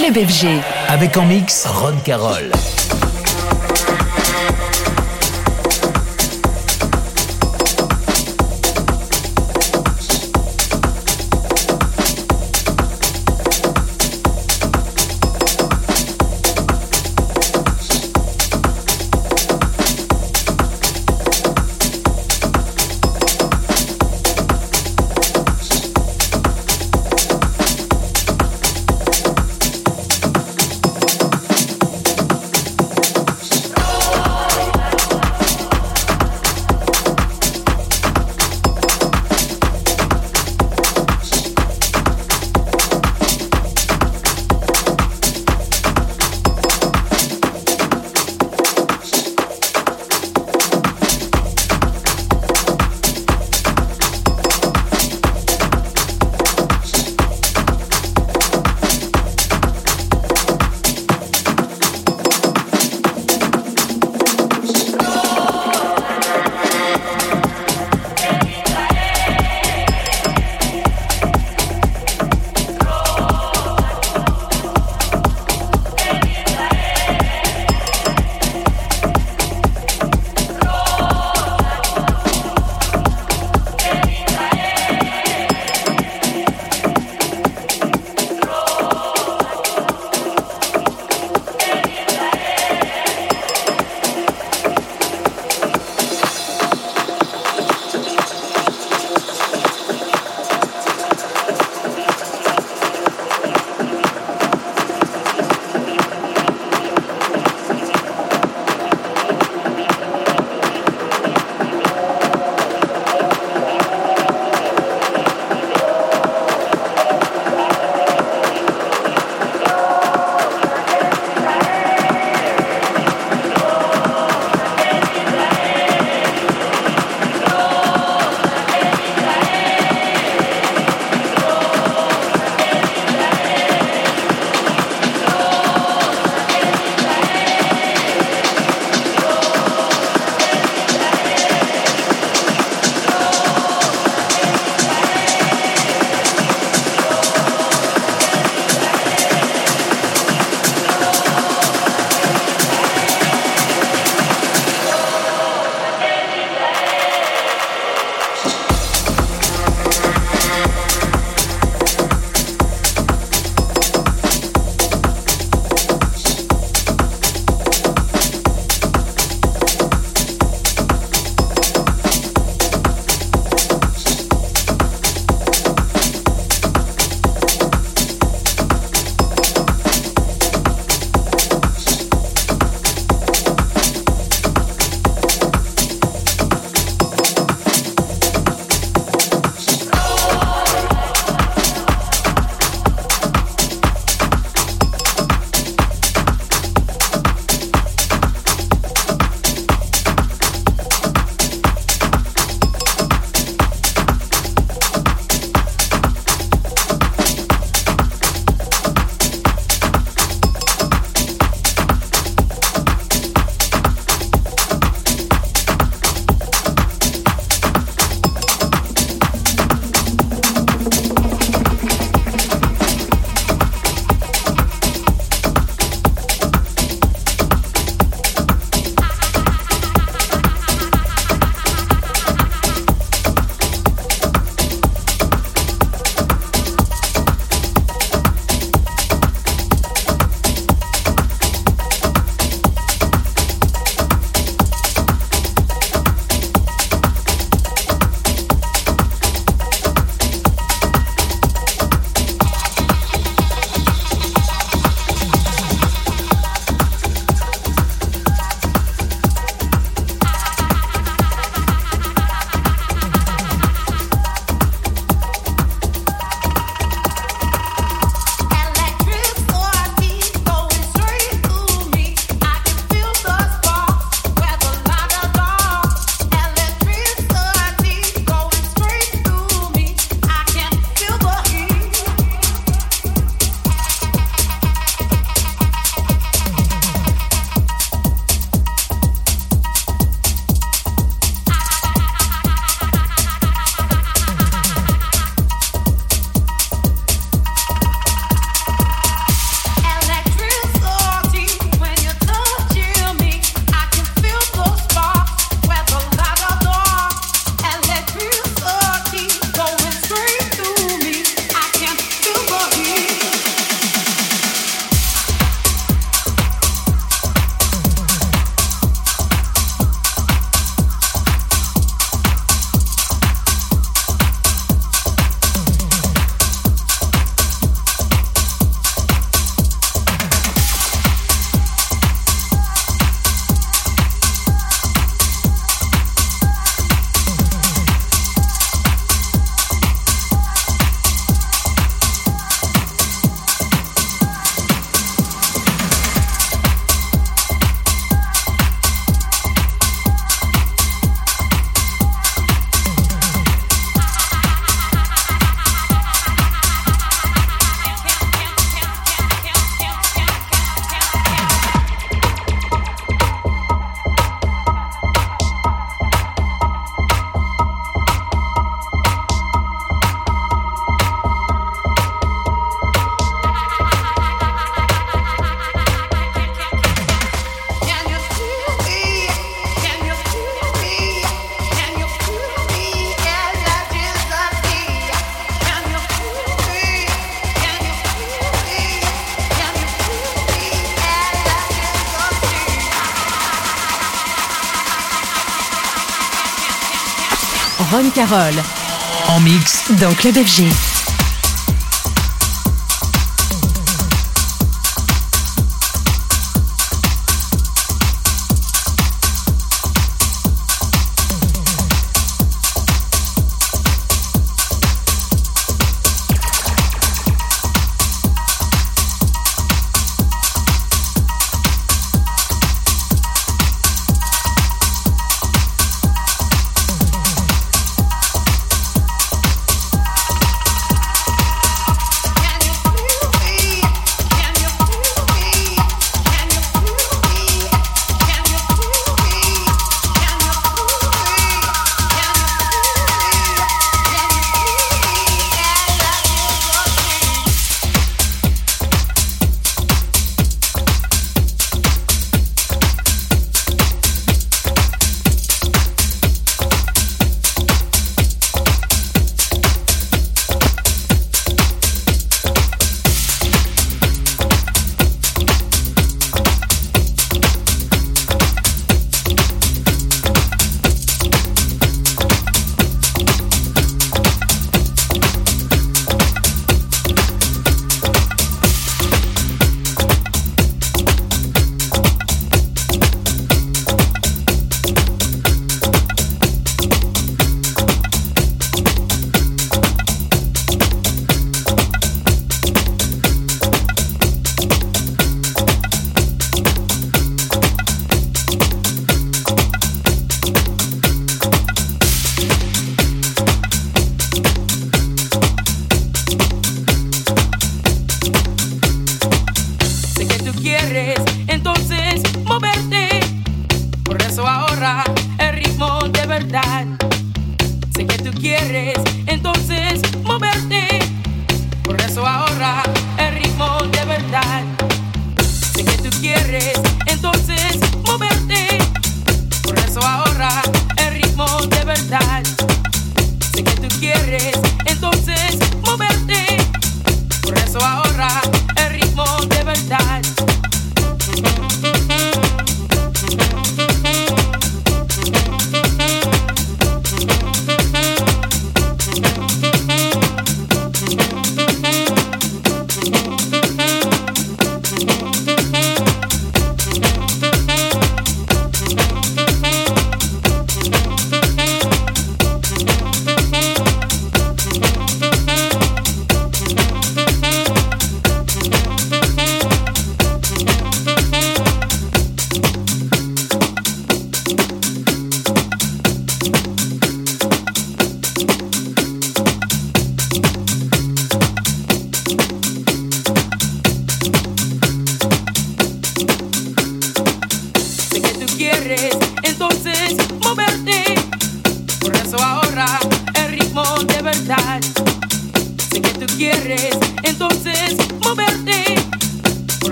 Club FG. Avec en mix Ron Carroll. Carole. En mix dans Club FG.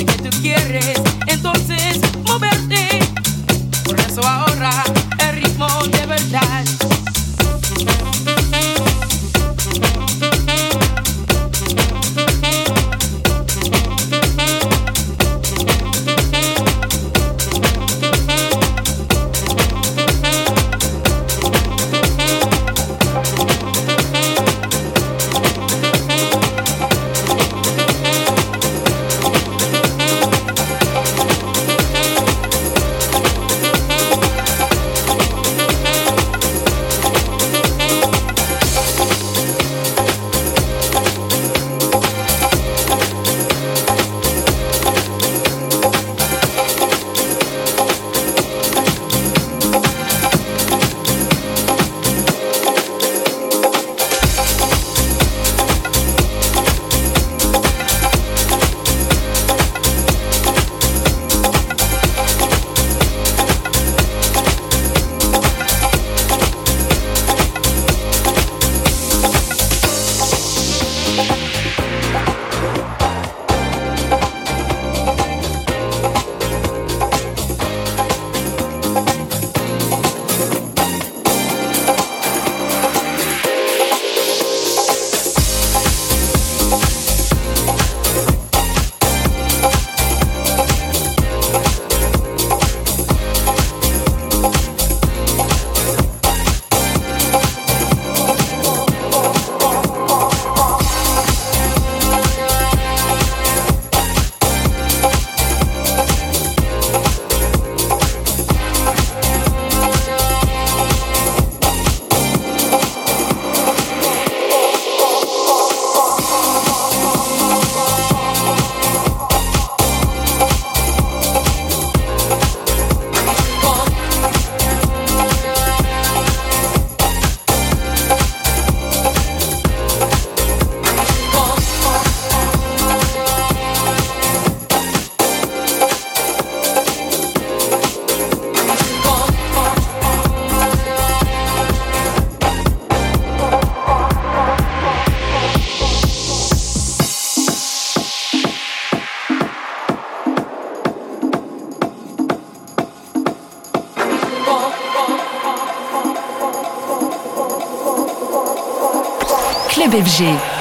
sé que tú quieres entonces moverte. Por eso ahora el ritmo de verdad.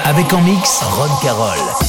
Avec en mix Ron Carroll.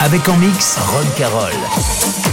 Avec en mix Ron Carroll.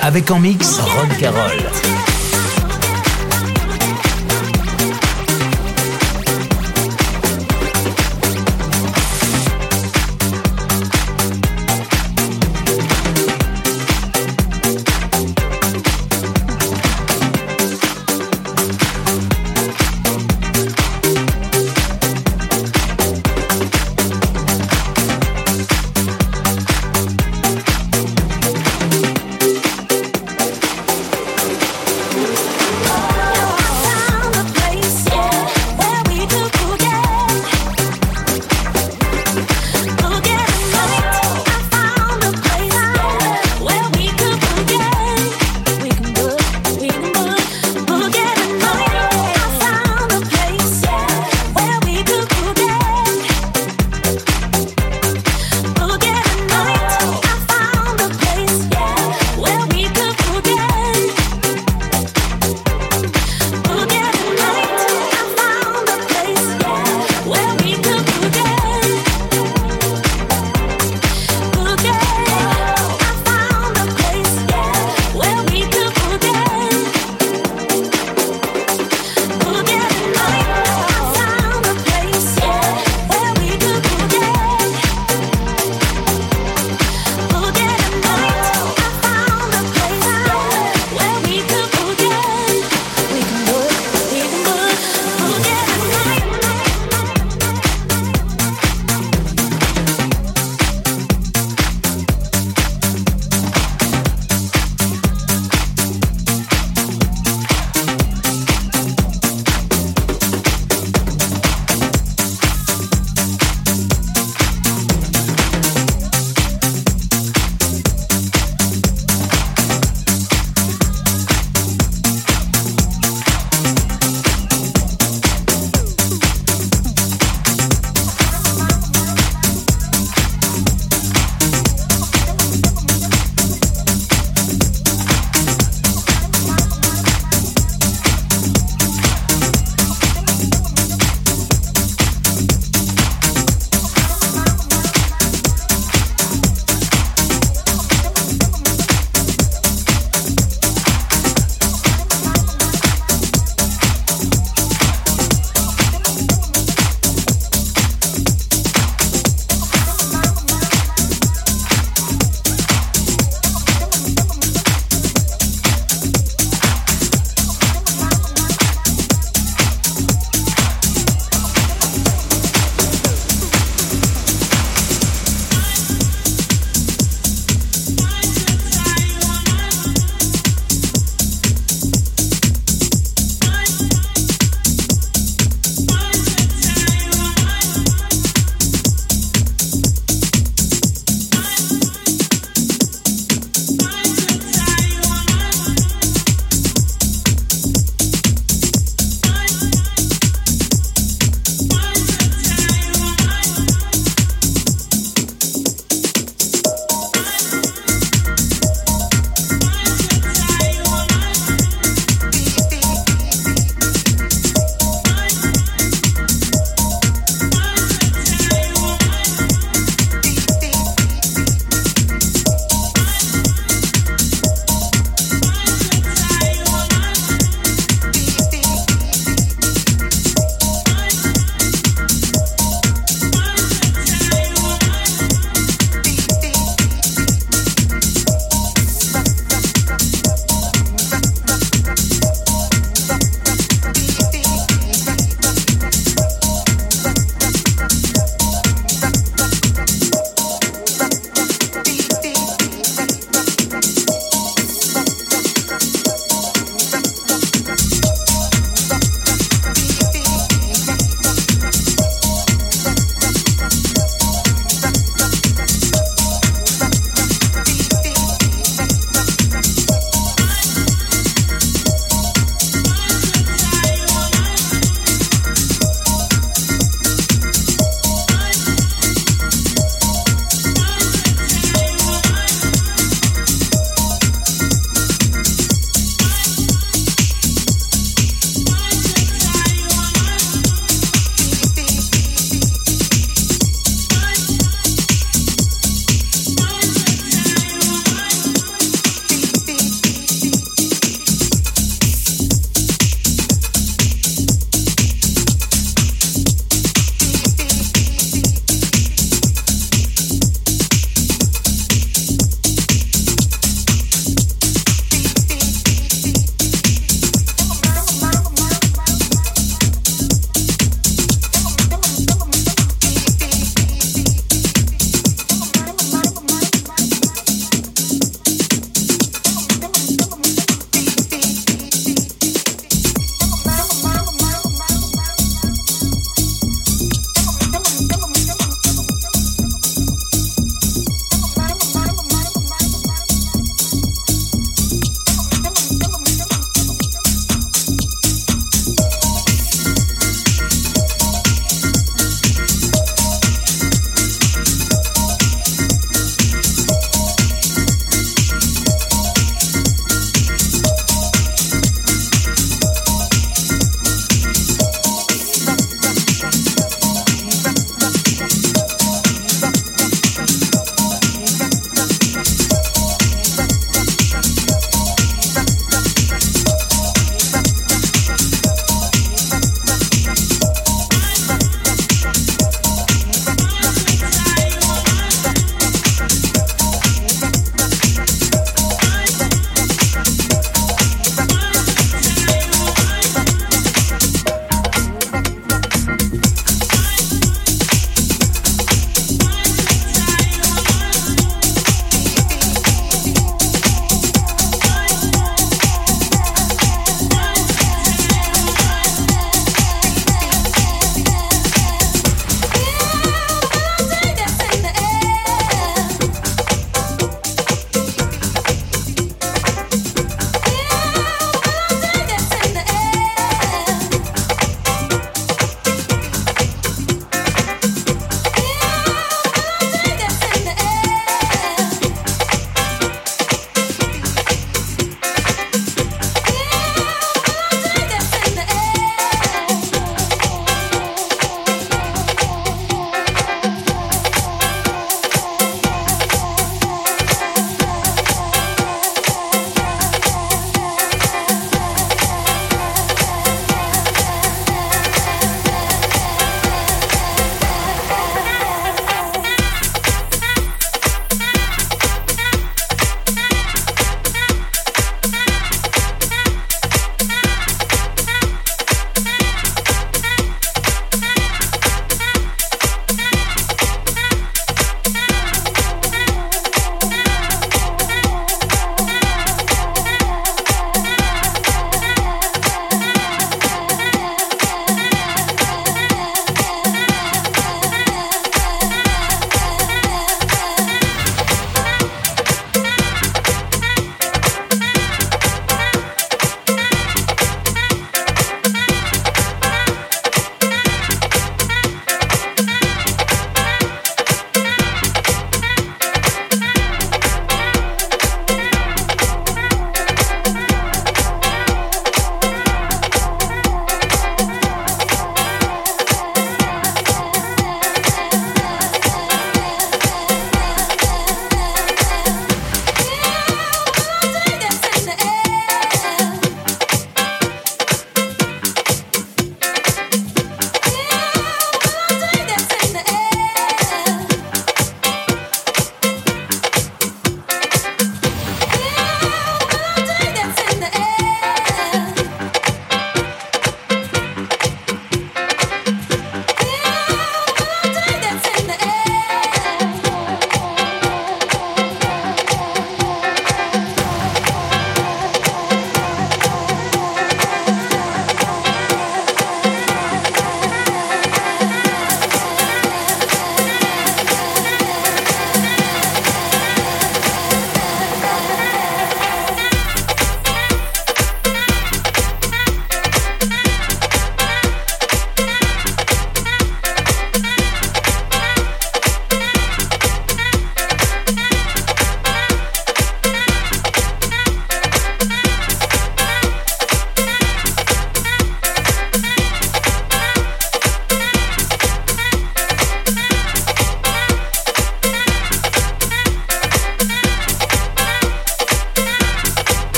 Avec en mix Ron Carroll.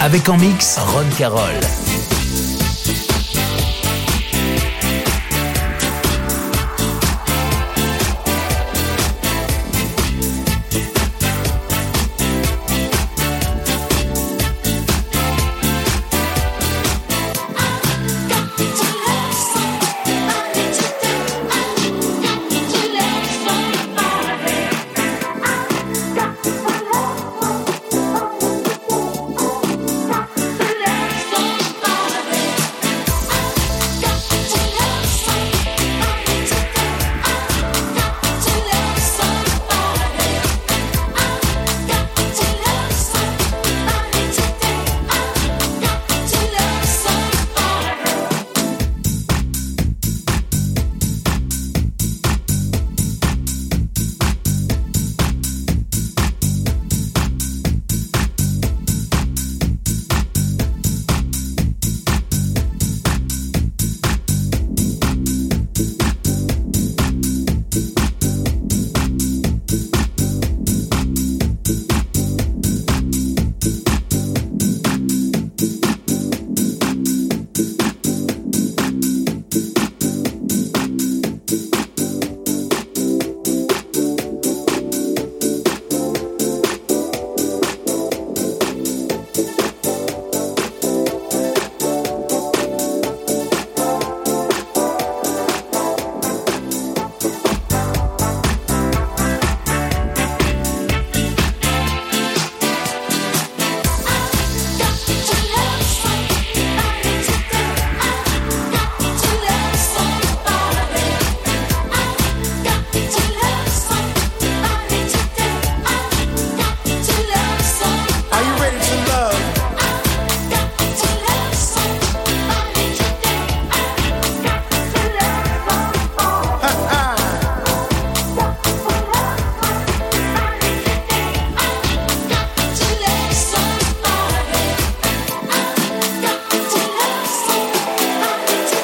Avec en mix Ron Carroll.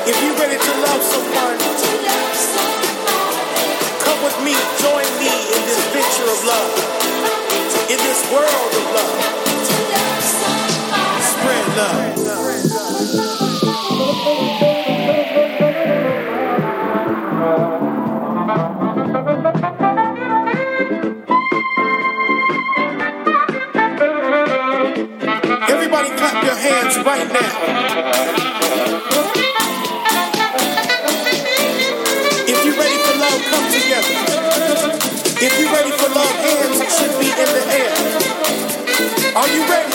If you're ready to love someone, come with me, join me in this venture of love, in this world of love. Spread love. Everybody clap your hands right now. together. If you're ready for love, hands should be in the air. Are you ready?